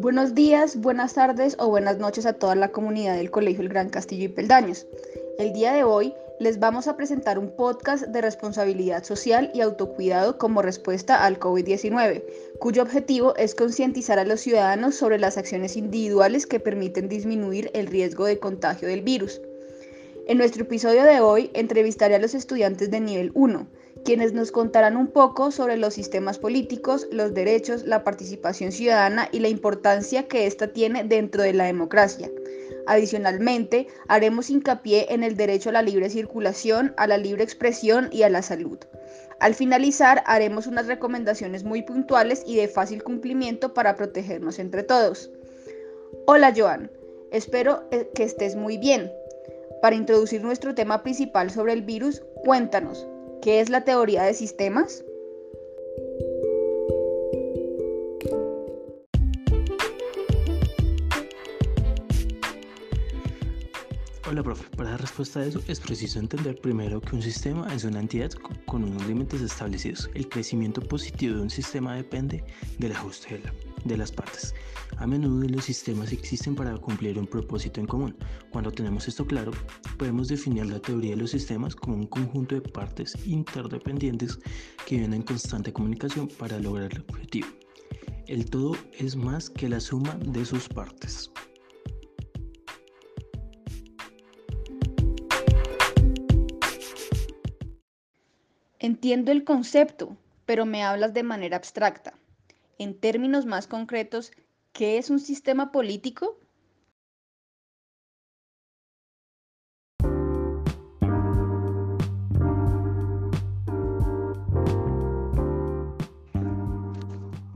Buenos días, buenas tardes o buenas noches a toda la comunidad del Colegio El Gran Castillo y Peldaños. El día de hoy les vamos a presentar un podcast de responsabilidad social y autocuidado como respuesta al COVID-19, cuyo objetivo es concientizar a los ciudadanos sobre las acciones individuales que permiten disminuir el riesgo de contagio del virus. En nuestro episodio de hoy entrevistaré a los estudiantes de nivel 1, quienes nos contarán un poco sobre los sistemas políticos, los derechos, la participación ciudadana y la importancia que ésta tiene dentro de la democracia. Adicionalmente, haremos hincapié en el derecho a la libre circulación, a la libre expresión y a la salud. Al finalizar, haremos unas recomendaciones muy puntuales y de fácil cumplimiento para protegernos entre todos. Hola Joan, espero eh, que estés muy bien. Para introducir nuestro tema principal sobre el virus, cuéntanos, ¿qué es la teoría de sistemas? Hola, profe. Para dar respuesta a eso es preciso entender primero que un sistema es una entidad con unos límites establecidos. El crecimiento positivo de un sistema depende del ajuste de, las partes. A menudo los sistemas existen para cumplir un propósito en común. Cuando tenemos esto claro, podemos definir la teoría de los sistemas como un conjunto de partes interdependientes que viven en constante comunicación para lograr el objetivo. El todo es más que la suma de sus partes. Entiendo el concepto, pero me hablas de manera abstracta. En términos más concretos, ¿qué es un sistema político?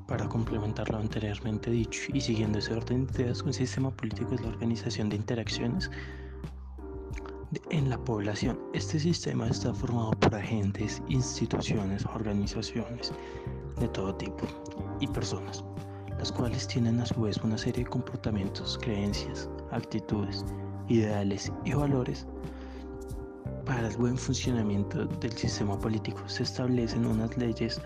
Para complementar lo anteriormente dicho y siguiendo ese orden de ideas, un sistema político es la organización de interacciones en la población. Este sistema está formado por agentes, instituciones, organizaciones de todo tipo y personas, las cuales tienen a su vez una serie de comportamientos, creencias, actitudes, ideales y valores. Para el buen funcionamiento del sistema político se establecen unas leyes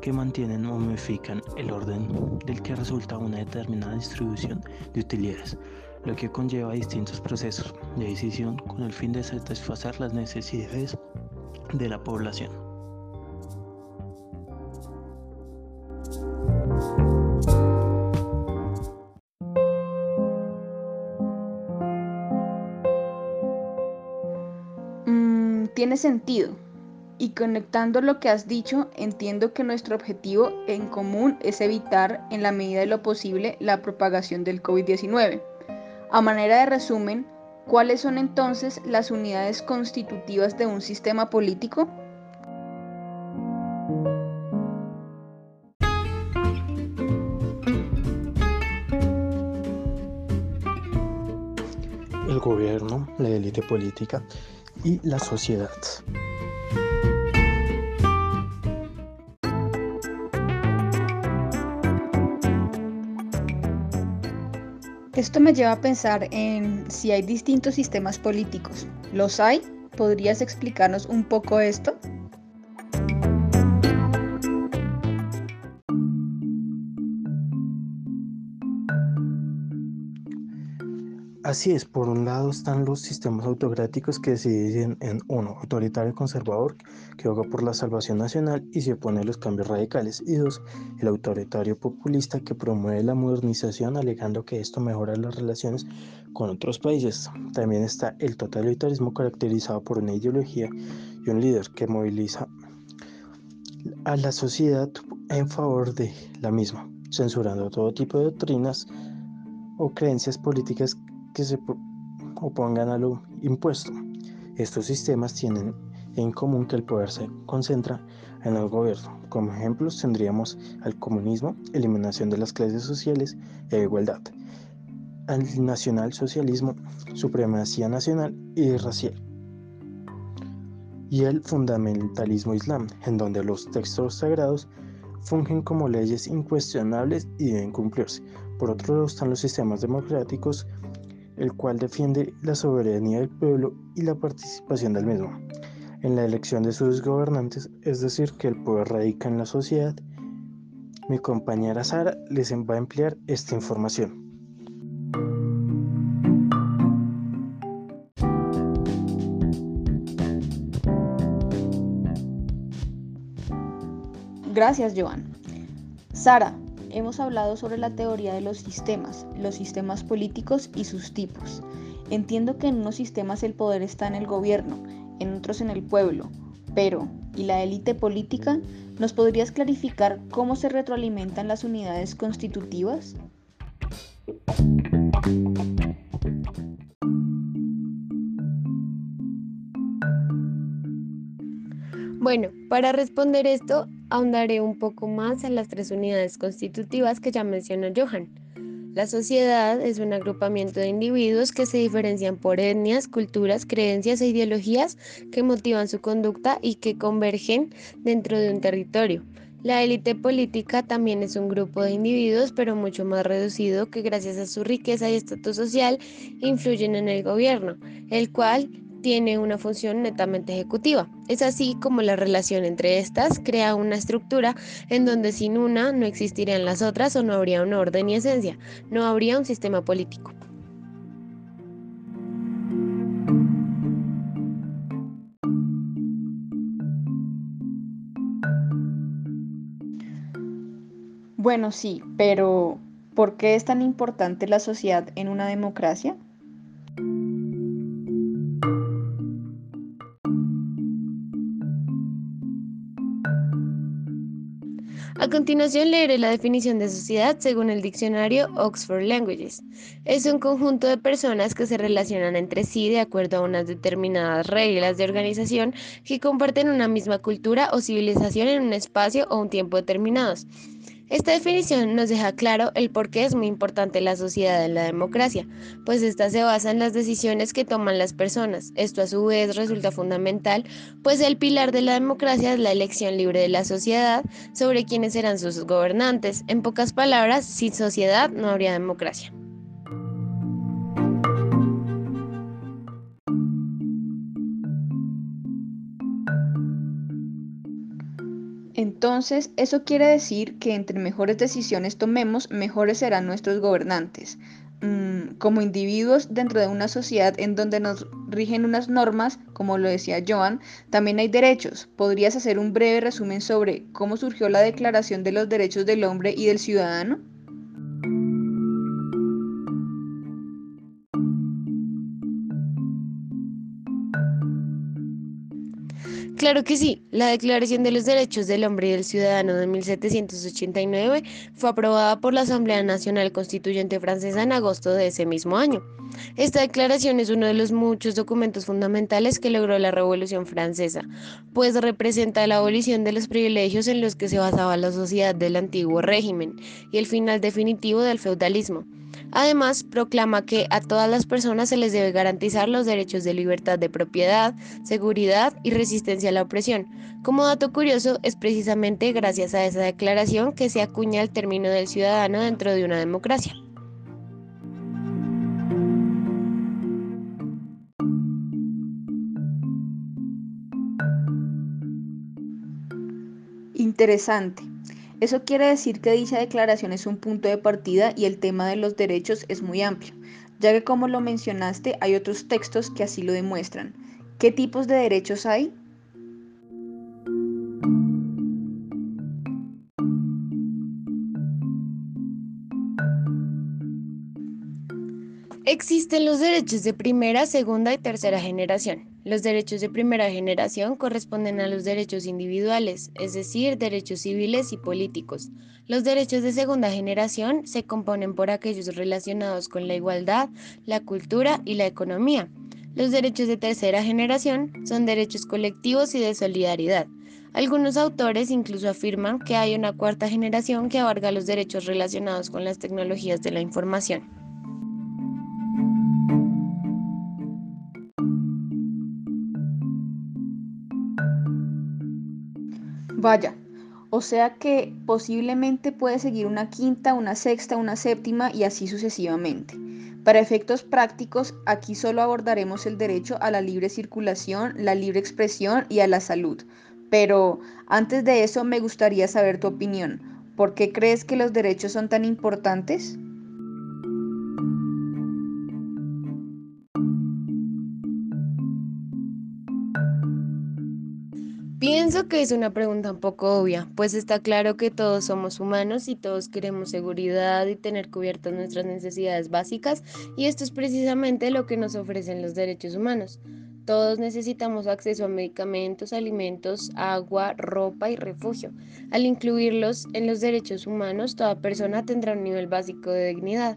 que mantienen o modifican el orden del que resulta una determinada distribución de utilidades, lo que conlleva distintos procesos de decisión con el fin de satisfacer las necesidades de la población. Tiene sentido. Y conectando lo que has dicho, entiendo que nuestro objetivo en común es evitar, en la medida de lo posible, la propagación del COVID-19. A manera de resumen, ¿cuáles son entonces las unidades constitutivas de un sistema político? El gobierno, la élite política y la sociedad. Esto me lleva a pensar en si hay distintos sistemas políticos. ¿Los hay? ¿Podrías explicarnos un poco esto? Así es, por un lado están los sistemas autocráticos que se dividen en uno, autoritario conservador, que aboga por la salvación nacional y se opone a los cambios radicales, y dos, el autoritario populista que promueve la modernización alegando que esto mejora las relaciones con otros países. También está el totalitarismo caracterizado por una ideología y un líder que moviliza a la sociedad en favor de la misma, censurando todo tipo de doctrinas o creencias políticas que se opongan a lo impuesto. Estos sistemas tienen en común que el poder se concentra en el gobierno. Como ejemplos tendríamos al comunismo, eliminación de las clases sociales e igualdad, al nacionalsocialismo, supremacía nacional y racial, y el fundamentalismo islam, en donde los textos sagrados fungen como leyes incuestionables y deben cumplirse. Por otro lado están los sistemas democráticos el cual defiende la soberanía del pueblo y la participación del mismo en la elección de sus gobernantes, es decir, que el poder radica en la sociedad Mi compañera Sara les va a emplear esta información. Gracias, Joan. Sara, hemos hablado sobre la teoría de los sistemas, los sistemas políticos y sus tipos. Entiendo que en unos sistemas el poder está en el gobierno, en otros en el pueblo, pero ¿y la élite política? ¿Nos podrías clarificar cómo se retroalimentan las unidades constitutivas? Bueno, para responder esto, ahondaré un poco más en las tres unidades constitutivas que ya mencionó Johan. La sociedad es un agrupamiento de individuos que se diferencian por etnias, culturas, creencias e ideologías que motivan su conducta y que convergen dentro de un territorio. La élite política también es un grupo de individuos, pero mucho más reducido, que gracias a su riqueza y estatus social influyen en el gobierno, el cual tiene una función netamente ejecutiva. Es así como la relación entre estas crea una estructura en donde sin una no existirían las otras o no habría un orden y esencia, no habría un sistema político. Bueno, sí, pero ¿por qué es tan importante la sociedad en una democracia? A continuación leeré la definición de sociedad según el diccionario Oxford Languages. Es un conjunto de personas que se relacionan entre sí de acuerdo a unas determinadas reglas de organización que comparten una misma cultura o civilización en un espacio o un tiempo determinados. Esta definición nos deja claro el por qué es muy importante la sociedad en la democracia, pues esta se basa en las decisiones que toman las personas. Esto a su vez resulta fundamental, pues el pilar de la democracia es la elección libre de la sociedad sobre quiénes serán sus gobernantes. En pocas palabras, sin sociedad no habría democracia. Entonces, eso quiere decir que entre mejores decisiones tomemos, mejores serán nuestros gobernantes. Mm, como individuos dentro de una sociedad en donde nos rigen unas normas, como lo decía Joan, también hay derechos. ¿Podrías hacer un breve resumen sobre cómo surgió la Declaración de los Derechos del Hombre y del Ciudadano? Claro que sí, la Declaración de los Derechos del Hombre y del Ciudadano de 1789 fue aprobada por la Asamblea Nacional Constituyente Francesa en agosto de ese mismo año. Esta declaración es uno de los muchos documentos fundamentales que logró la Revolución Francesa, pues representa la abolición de los privilegios en los que se basaba la sociedad del antiguo régimen y el final definitivo del feudalismo. Además, proclama que a todas las personas se les debe garantizar los derechos de libertad de propiedad, seguridad y resistencia a la opresión. Como dato curioso, es precisamente gracias a esa declaración que se acuña el término del ciudadano dentro de una democracia. Interesante. Eso quiere decir que dicha declaración es un punto de partida y el tema de los derechos es muy amplio, ya que como lo mencionaste hay otros textos que así lo demuestran. ¿Qué tipos de derechos hay? Existen los derechos de primera, segunda y tercera generación. Los derechos de primera generación corresponden a los derechos individuales, es decir, derechos civiles y políticos. Los derechos de segunda generación se componen por aquellos relacionados con la igualdad, la cultura y la economía. Los derechos de tercera generación son derechos colectivos y de solidaridad. Algunos autores incluso afirman que hay una cuarta generación que abarca los derechos relacionados con las tecnologías de la información. Vaya, o sea que posiblemente puede seguir una quinta, una sexta, una séptima y así sucesivamente. Para efectos prácticos, aquí solo abordaremos el derecho a la libre circulación, la libre expresión y a la salud. Pero antes de eso me gustaría saber tu opinión. ¿Por qué crees que los derechos son tan importantes? Pienso que es una pregunta un poco obvia, pues está claro que todos somos humanos y todos queremos seguridad y tener cubiertas nuestras necesidades básicas y esto es precisamente lo que nos ofrecen los derechos humanos. Todos necesitamos acceso a medicamentos, alimentos, agua, ropa y refugio. Al incluirlos en los derechos humanos, toda persona tendrá un nivel básico de dignidad.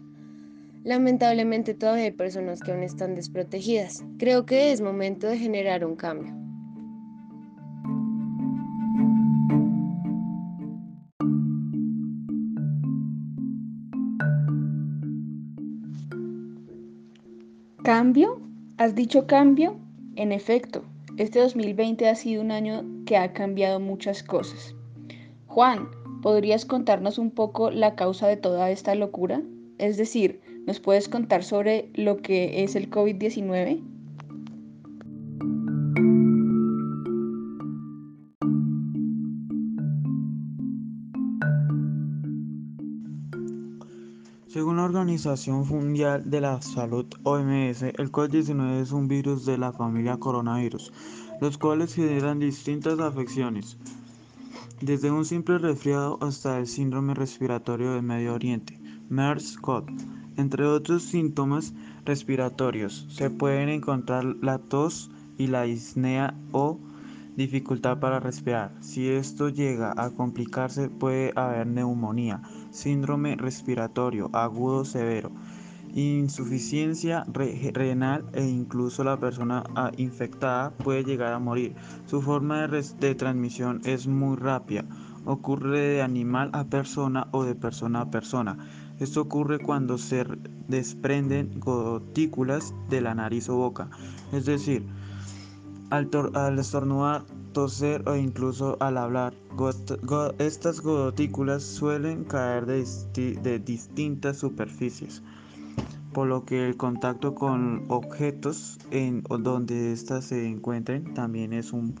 Lamentablemente todavía hay personas que aún están desprotegidas. Creo que es momento de generar un cambio. ¿Cambio? ¿Has dicho cambio? En efecto, este 2020 ha sido un año que ha cambiado muchas cosas. Juan, ¿podrías contarnos un poco la causa de toda esta locura? Es decir, ¿nos puedes contar sobre lo que es el COVID-19? Organización Mundial de la Salud OMS, el COVID-19 es un virus de la familia coronavirus, los cuales generan distintas afecciones, desde un simple resfriado hasta el síndrome respiratorio del Medio Oriente, MERS-CoV. Entre otros síntomas respiratorios se pueden encontrar la tos y la disnea o dificultad para respirar. Si esto llega a complicarse puede haber neumonía, síndrome respiratorio agudo severo, insuficiencia renal e incluso la persona ah, infectada puede llegar a morir. Su forma de, de transmisión es muy rápida. Ocurre de animal a persona o de persona a persona. Esto ocurre cuando se desprenden gotículas de la nariz o boca. Es decir, al, estornudar, toser o incluso al hablar. estas gotículas suelen caer de, distintas superficies, por lo que el contacto con objetos en donde éstas se encuentren también es un,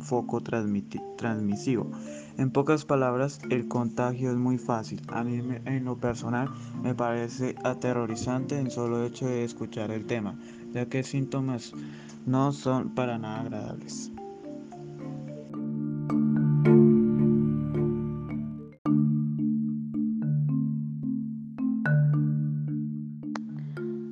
foco transmisivo. En pocas palabras, el contagio es muy fácil. A mí en lo personal me parece aterrorizante el solo hecho de escuchar el tema, ya que síntomas no son para nada agradables.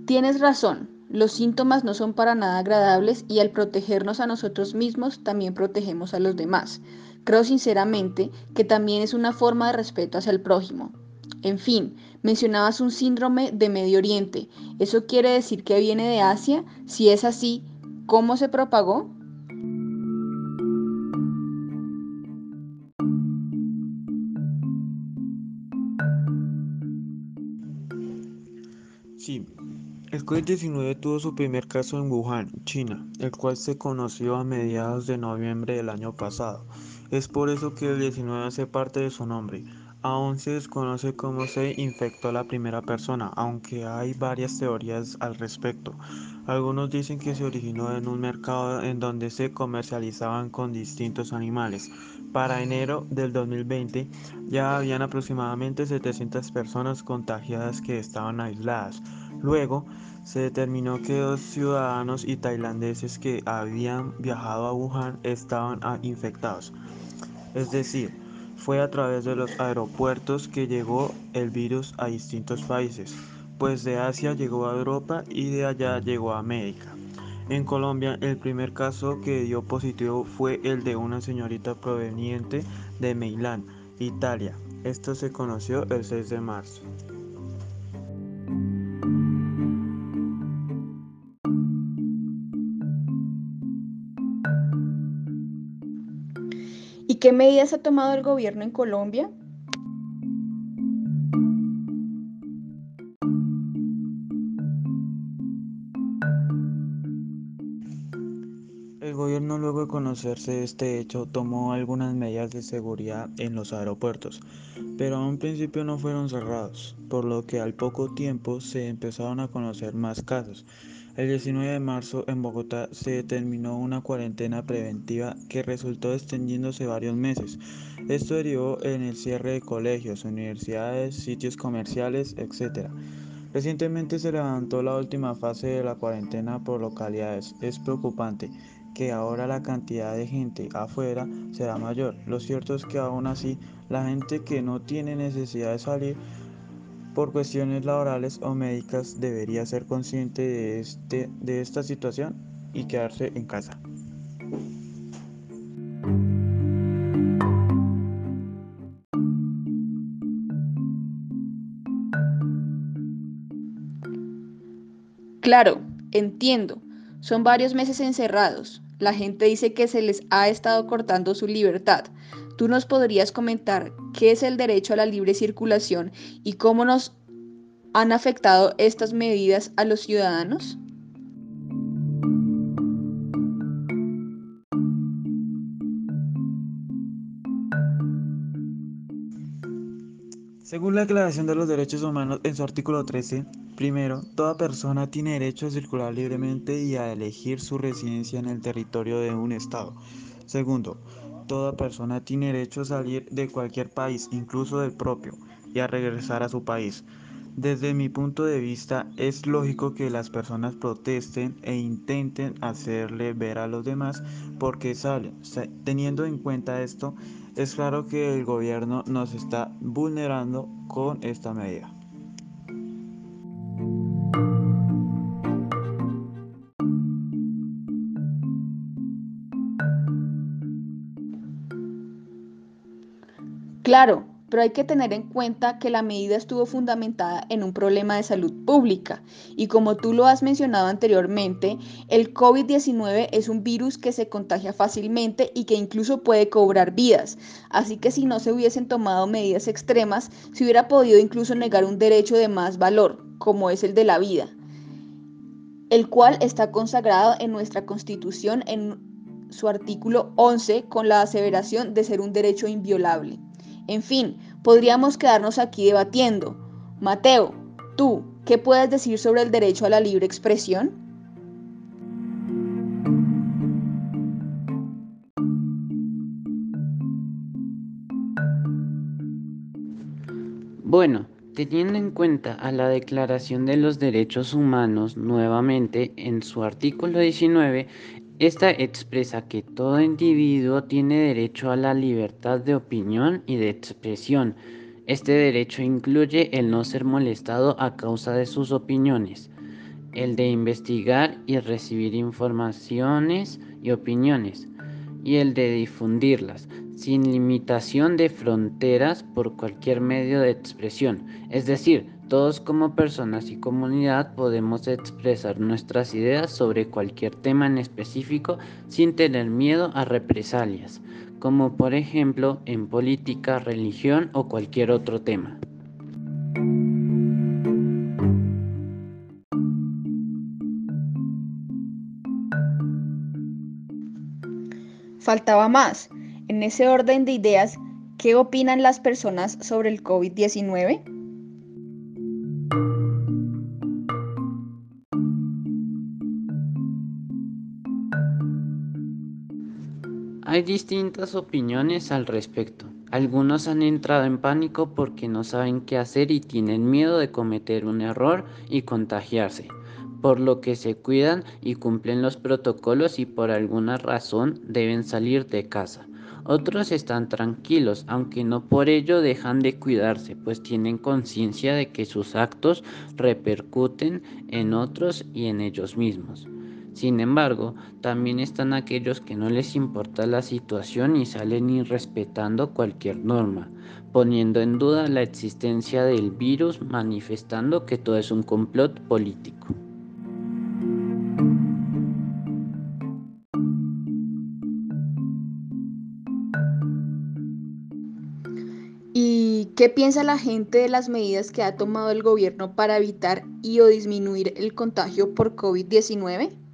Tienes razón, los síntomas no son para nada agradables y al protegernos a nosotros mismos también protegemos a los demás. Creo sinceramente que también es una forma de respeto hacia el prójimo. En fin, mencionabas un síndrome de Medio Oriente. ¿Eso quiere decir que viene de Asia? Si es así, ¿Cómo se propagó? COVID-19 tuvo su primer caso en Wuhan, China, el cual se conoció a mediados de noviembre del año pasado. Es por eso que el 19 hace parte de su nombre. Aún se desconoce cómo se infectó la primera persona, aunque hay varias teorías al respecto. Algunos dicen que se originó en un mercado en donde se comercializaban con distintos animales. Para enero del 2020 ya habían aproximadamente 700 personas contagiadas que estaban aisladas. Luego se determinó que dos ciudadanos y tailandeses que habían viajado a Wuhan estaban ah, infectados. Es decir, fue a través de los aeropuertos que llegó el virus a distintos países, pues de Asia llegó a Europa y de allá llegó a América. En Colombia el primer caso que dio positivo fue el de una señorita proveniente de Milán, Italia. Esto se conoció el 6 de marzo. ¿Y qué medidas ha tomado el gobierno en Colombia? El gobierno luego de conocerse este hecho tomó algunas medidas de seguridad en los aeropuertos, pero a un principio no fueron cerrados, por lo que al poco tiempo se empezaron a conocer más casos. El 19 de marzo en Bogotá se determinó una cuarentena preventiva que resultó extendiéndose varios meses. Esto derivó en el cierre de colegios, universidades, sitios comerciales, etc. Recientemente se levantó la última fase de la cuarentena por localidades. Es preocupante que ahora la cantidad de gente afuera será mayor. Lo cierto es que aún así la gente que no tiene necesidad de salir por cuestiones laborales o médicas debería ser consciente de, este, de esta situación y quedarse en casa. Claro, entiendo. Son varios meses encerrados. La gente dice que se les ha estado cortando su libertad. ¿Tú nos podrías comentar qué es el derecho a la libre circulación y cómo nos han afectado estas medidas a los ciudadanos? Según la Declaración de los Derechos Humanos en su artículo 13, primero, toda persona tiene derecho a circular libremente y a elegir su residencia en el territorio de un Estado. Segundo, toda persona tiene derecho a salir de cualquier país, incluso del propio, y a regresar a su país. Desde mi punto de vista, es lógico que las personas protesten e intenten hacerle ver a los demás por qué salen. Teniendo en cuenta esto, es claro que el gobierno nos está vulnerando con esta medida. Claro, pero hay que tener en cuenta que la medida estuvo fundamentada en un problema de salud pública y como tú lo has mencionado anteriormente, el COVID-19 es un virus que se contagia fácilmente y que incluso puede cobrar vidas, así que si no se hubiesen tomado medidas extremas, se hubiera podido incluso negar un derecho de más valor, como es el de la vida, el cual está consagrado en nuestra Constitución en su artículo 11 con la aseveración de ser un derecho inviolable. En fin, podríamos quedarnos aquí debatiendo. Mateo, tú, ¿qué puedes decir sobre el derecho a la libre expresión? Bueno, teniendo en cuenta a la Declaración de los Derechos Humanos nuevamente en su artículo 19, esta expresa que todo individuo tiene derecho a la libertad de opinión y de expresión. Este derecho incluye el no ser molestado a causa de sus opiniones, el de investigar y recibir informaciones y opiniones, y el de difundirlas, sin limitación de fronteras por cualquier medio de expresión, es decir, todos como personas y comunidad podemos expresar nuestras ideas sobre cualquier tema en específico sin tener miedo a represalias, como por ejemplo en política, religión o cualquier otro tema. Faltaba más. En ese orden de ideas, ¿qué opinan las personas sobre el COVID-19? Hay distintas opiniones al respecto. Algunos han entrado en pánico porque no saben qué hacer y tienen miedo de cometer un error y contagiarse, por lo que se cuidan y cumplen los protocolos y por alguna razón deben salir de casa. Otros están tranquilos, aunque no por ello dejan de cuidarse, pues tienen conciencia de que sus actos repercuten en otros y en ellos mismos. Sin embargo, también están aquellos que no les importa la situación y salen irrespetando cualquier norma, poniendo en duda la existencia del virus, manifestando que todo es un complot político. ¿Y qué piensa la gente de las medidas que ha tomado el gobierno para evitar y o disminuir el contagio por COVID-19?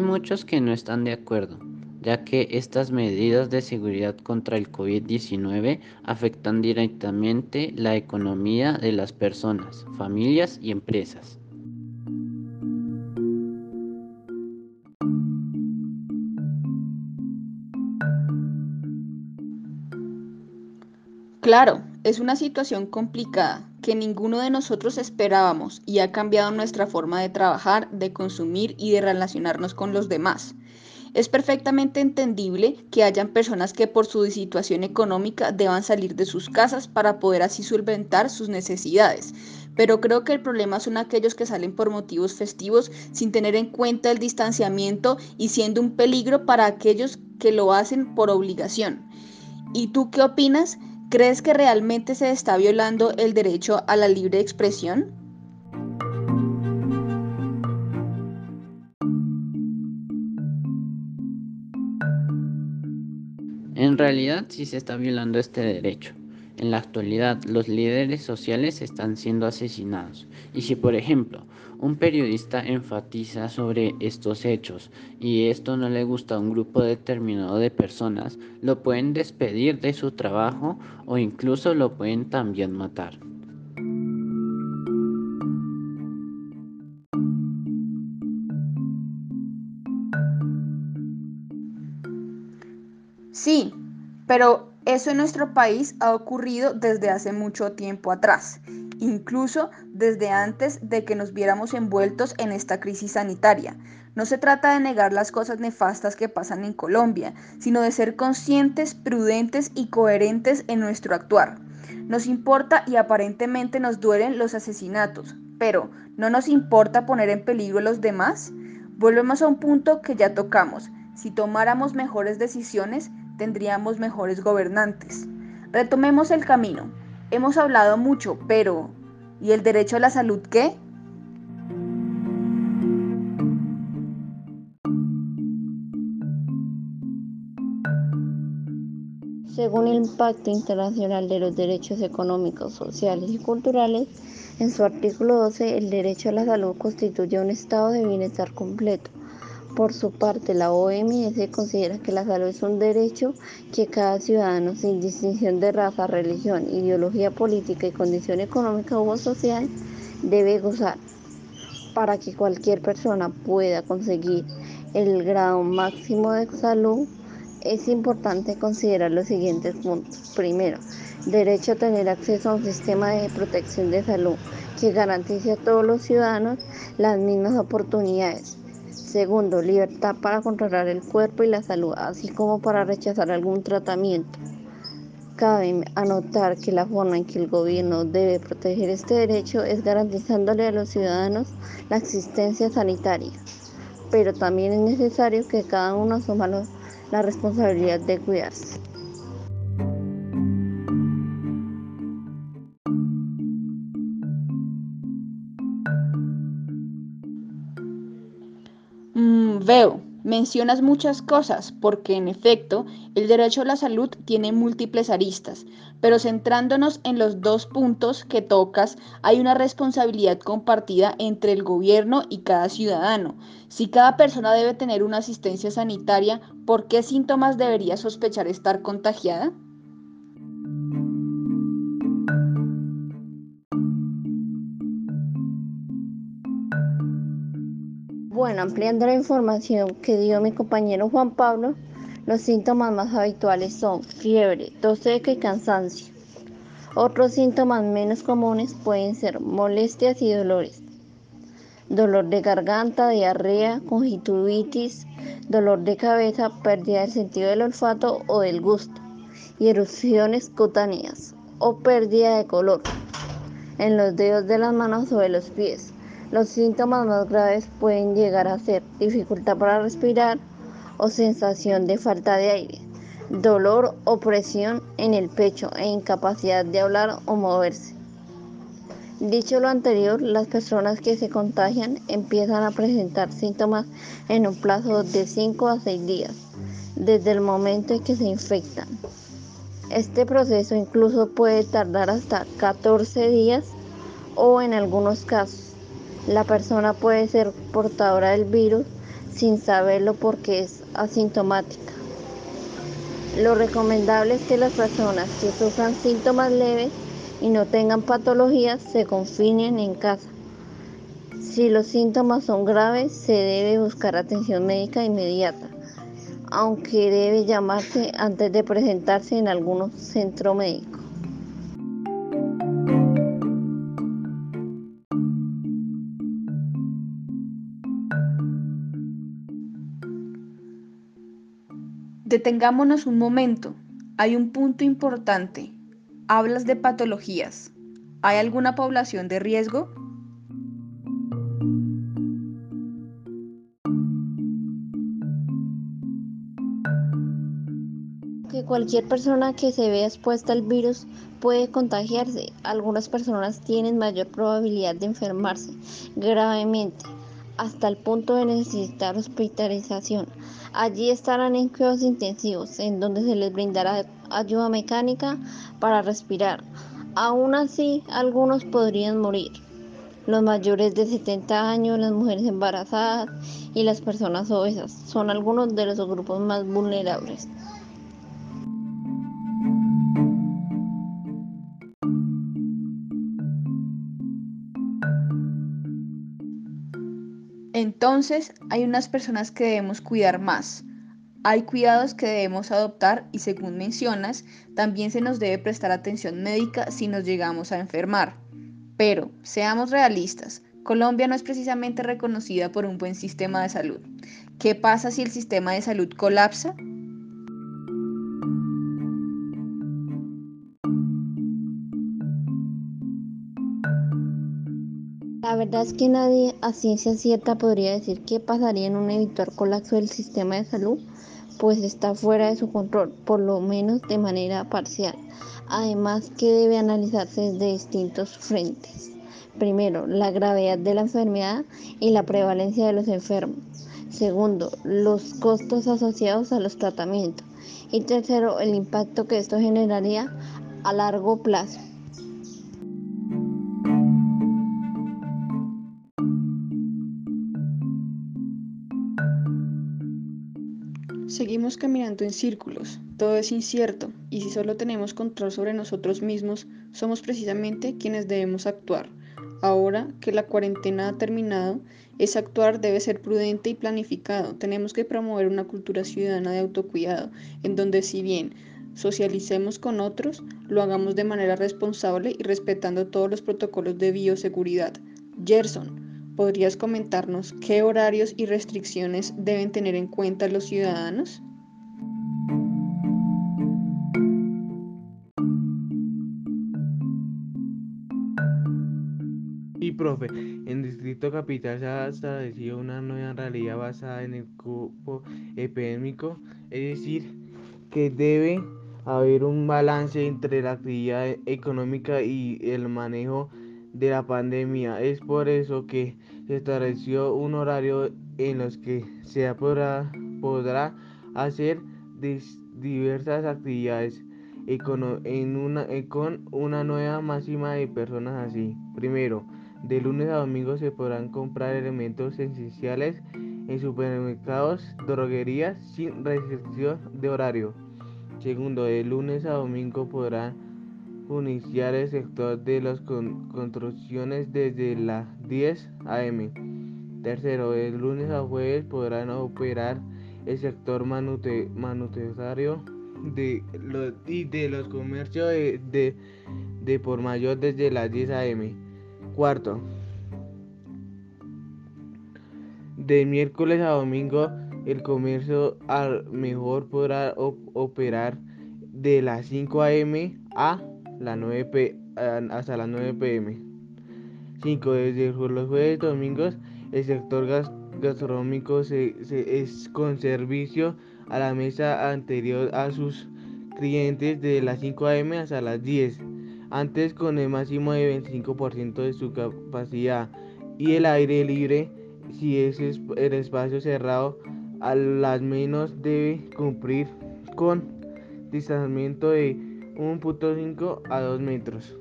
Hay muchos que no están de acuerdo. ya que estas medidas de seguridad contra el COVID-19 afectan directamente la economía de las personas, familias y empresas. Claro, es una situación complicada que ninguno de nosotros esperábamos y ha cambiado nuestra forma de trabajar, de consumir y de relacionarnos con los demás. Es perfectamente entendible que hayan personas que por su situación económica deban salir de sus casas para poder así solventar sus necesidades. Pero creo que el problema son aquellos que salen por motivos festivos sin tener en cuenta el distanciamiento y siendo un peligro para aquellos que lo hacen por obligación. ¿Y tú qué opinas? ¿Crees que realmente se está violando el derecho a la libre expresión? En realidad sí se está violando este derecho. En la actualidad los líderes sociales están siendo asesinados. Y si por ejemplo un periodista enfatiza sobre estos hechos y esto no le gusta a un grupo determinado de personas, lo pueden despedir de su trabajo o incluso lo pueden también matar. Sí, pero eso en nuestro país ha ocurrido desde hace mucho tiempo atrás, incluso desde antes de que nos viéramos envueltos en esta crisis sanitaria. No se trata de negar las cosas nefastas que pasan en Colombia, sino de ser conscientes, prudentes y coherentes en nuestro actuar. Nos importa y aparentemente nos duelen los asesinatos, pero ¿no nos importa poner en peligro a los demás? Volvemos a un punto que ya tocamos. Si tomáramos mejores decisiones, tendríamos mejores gobernantes. Retomemos el camino. Hemos hablado mucho, pero ¿y el derecho a la salud qué? Según el Pacto Internacional de los Derechos Económicos, Sociales y Culturales, en su artículo 12, el derecho a la salud constituye un estado de bienestar completo por su parte, la OMS considera que la salud es un derecho que cada ciudadano, sin distinción de raza, religión, ideología política y condición económica o social, debe gozar. Para que cualquier persona pueda conseguir el grado máximo de salud, es importante considerar los siguientes puntos. Primero, derecho a tener acceso a un sistema de protección de salud que garantice a todos los ciudadanos las mismas oportunidades Segundo, libertad para controlar el cuerpo y la salud, así como para rechazar algún tratamiento. Cabe anotar que la forma en que el gobierno debe proteger este derecho es garantizándole a los ciudadanos la existencia sanitaria, pero también es necesario que cada uno asuma la responsabilidad de cuidarse. Veo, mencionas muchas cosas porque en efecto el derecho a la salud tiene múltiples aristas, pero centrándonos en los dos puntos que tocas, hay una responsabilidad compartida entre el gobierno y cada ciudadano. Si cada persona debe tener una asistencia sanitaria, ¿por qué síntomas debería sospechar estar contagiada? Ampliando la información que dio mi compañero Juan Pablo, los síntomas más habituales son fiebre, tos seca y cansancio. Otros síntomas menos comunes pueden ser molestias y dolores. Dolor de garganta, diarrea, conjuntivitis, dolor de cabeza, pérdida del sentido del olfato o del gusto, y erupciones cutáneas o pérdida de color en los dedos de las manos o de los pies. Los síntomas más graves pueden llegar a ser dificultad para respirar o sensación de falta de aire, dolor o presión en el pecho e incapacidad de hablar o moverse. Dicho lo anterior, las personas que se contagian empiezan a presentar síntomas en un plazo de 5 a 6 días, desde el momento en que se infectan. Este proceso incluso puede tardar hasta 14 días o en algunos casos la persona puede ser portadora del virus sin saberlo porque es asintomática. Lo recomendable es que las personas que sufran síntomas leves y no tengan patologías se confinen en casa. Si los síntomas son graves, se debe buscar atención médica inmediata, aunque debe llamarse antes de presentarse en algún centro médico. Detengámonos un momento. Hay un punto importante. Hablas de patologías. ¿Hay alguna población de riesgo? Que cualquier persona que se vea expuesta al virus puede contagiarse. Algunas personas tienen mayor probabilidad de enfermarse gravemente hasta el punto de necesitar hospitalización. Allí estarán en cuidados intensivos, en donde se les brindará ayuda mecánica para respirar. Aún así, algunos podrían morir. Los mayores de 70 años, las mujeres embarazadas y las personas obesas son algunos de los grupos más vulnerables. Entonces, hay unas personas que debemos cuidar más. Hay cuidados que debemos adoptar y según mencionas, también se nos debe prestar atención médica si nos llegamos a enfermar. Pero, seamos realistas, Colombia no es precisamente reconocida por un buen sistema de salud. ¿Qué pasa si el sistema de salud colapsa? La verdad es que nadie a ciencia cierta podría decir qué pasaría en un eventual colapso del sistema de salud, pues está fuera de su control, por lo menos de manera parcial. Además que debe analizarse desde distintos frentes. Primero, la gravedad de la enfermedad y la prevalencia de los enfermos. Segundo, los costos asociados a los tratamientos. Y tercero, el impacto que esto generaría a largo plazo. Seguimos caminando en círculos, todo es incierto y si solo tenemos control sobre nosotros mismos, somos precisamente quienes debemos actuar. Ahora que la cuarentena ha terminado, ese actuar debe ser prudente y planificado. Tenemos que promover una cultura ciudadana de autocuidado, en donde si bien socialicemos con otros, lo hagamos de manera responsable y respetando todos los protocolos de bioseguridad. Gerson, ¿Podrías comentarnos qué horarios y restricciones deben tener en cuenta los ciudadanos? Profe, en Distrito Capital se ha establecido una nueva realidad basada en el cupo epidémico, es decir, que debe haber un balance entre la actividad económica y el manejo de la pandemia. Es por eso que se estableció un horario en los que se podrá, hacer diversas actividades en una, con una nueva máxima de personas así. Primero, de lunes a domingo se podrán comprar elementos esenciales en supermercados, droguerías sin restricción de horario. Segundo, de lunes a domingo podrán iniciar el sector de las construcciones desde las 10 am. Tercero, el lunes a jueves podrán operar el sector manute, de los, y de los comercios de, de, por mayor desde las 10 am. Cuarto, de miércoles a domingo el comercio al mejor podrá operar de las 5 am a la 9 p hasta las 9 pm. 5. Desde los jueves y domingos, el sector gastronómico se, es con servicio a la mesa anterior a sus clientes de las 5 am hasta las 10, antes con el máximo de 25% de su capacidad, y el aire libre, si es el espacio cerrado, a las menos debe cumplir con distanciamiento de 1.5 a 2 metros.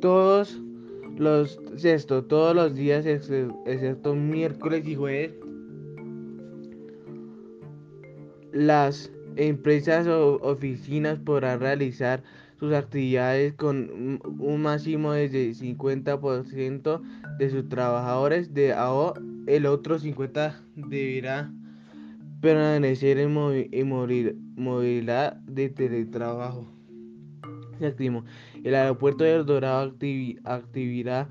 Todos los sexto, todos los días excepto miércoles y jueves Las empresas o oficinas podrán realizar sus actividades con un máximo de 50% de sus trabajadores de AO, el otro 50% deberá permanecer en, movilidad de teletrabajo. Séptimo, el aeropuerto de El Dorado activará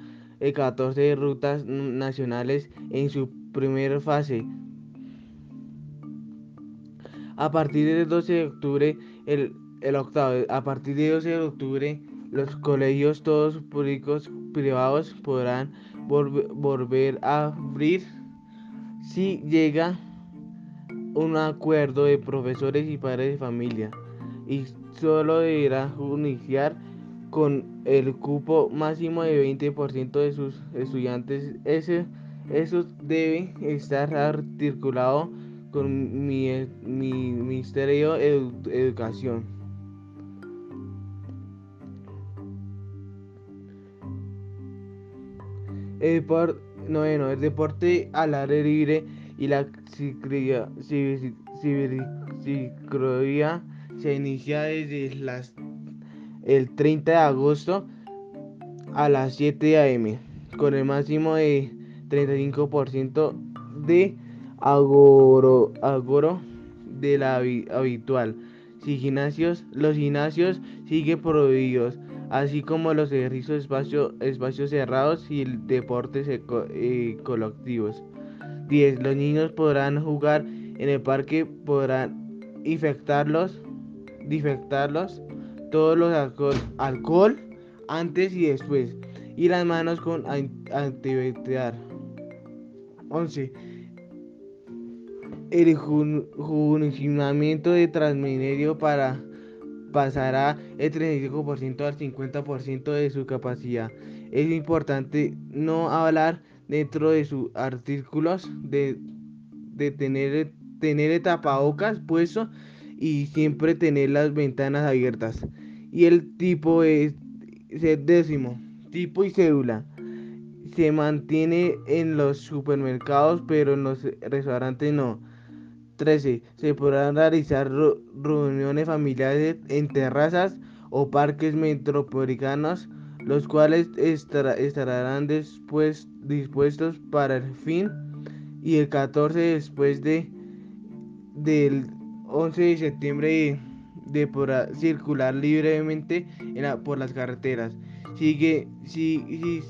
14 rutas nacionales en su primera fase. A partir del 12 de octubre, el, el octavo, a partir del 12 de octubre, los colegios todos públicos privados podrán volver a abrir si llega un acuerdo de profesores y padres de familia y solo deberá iniciar con el cupo máximo de 20% de sus estudiantes. Ese, eso debe estar articulado con mi, Ministerio de Educación. El deporte, el deporte al aire libre y la ciclovía se inicia desde las, el 30 de agosto a las 7 am con el máximo de 35% de agoro, agoro de la habitual. Si gimnasios, los gimnasios siguen prohibidos, así como los ejercicios espacio, espacios cerrados y deportes eh, colectivos. 10. Los niños podrán jugar en el parque, podrán infectarlos Difectarlos todos los alcohol, alcohol antes y después y las manos con antibacterial. 11. El funcionamiento de Transmilenio para pasará el 35% al 50% de su capacidad. Es importante no hablar dentro de sus artículos de, de tener, tener el tapabocas puesto y siempre tener las ventanas abiertas. Y el tipo es, décimo, tipo y cédula. Se mantiene en los supermercados, pero en los restaurantes no. 13. Se podrán realizar reuniones familiares en terrazas o parques metropolitanos, los cuales estarán dispuestos para el fin. Y el 14 después de del 11 de septiembre de, circular libremente por las carreteras. Sigue, sigue,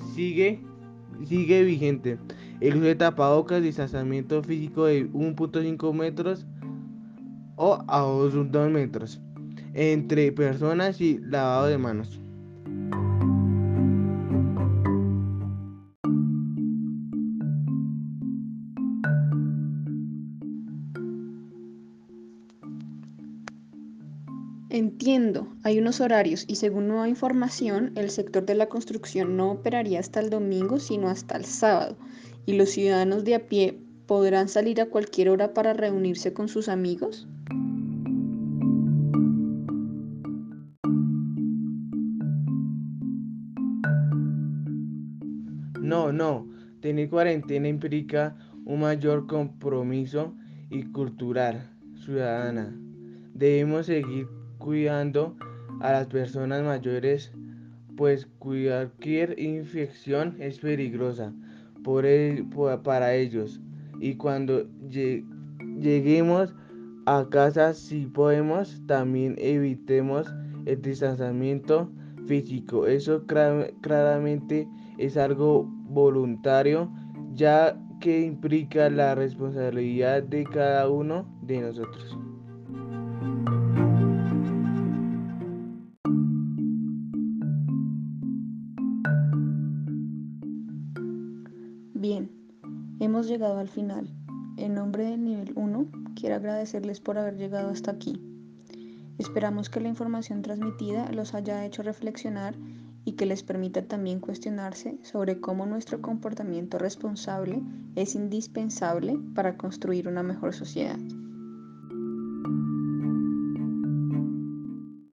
sigue vigente. El uso de tapabocas, distanciamiento físico de 1.5 metros o a 2 metros entre personas y lavado de manos. Entiendo, hay unos horarios y según nueva información, el sector de la construcción no operaría hasta el domingo, sino hasta el sábado, y los ciudadanos de a pie podrán salir a cualquier hora para reunirse con sus amigos. No, no, tener cuarentena implica un mayor compromiso y cultural ciudadana. Debemos seguir cuidando a las personas mayores, pues cualquier infección es peligrosa para ellos. Y cuando lleguemos a casa, si podemos, también evitemos el distanciamiento físico. Eso claramente es algo voluntario, ya que implica la responsabilidad de cada uno de nosotros. Llegado al final. En nombre del nivel 1, quiero agradecerles por haber llegado hasta aquí. Esperamos que la información transmitida los haya hecho reflexionar y que les permita también cuestionarse sobre cómo nuestro comportamiento responsable es indispensable para construir una mejor sociedad.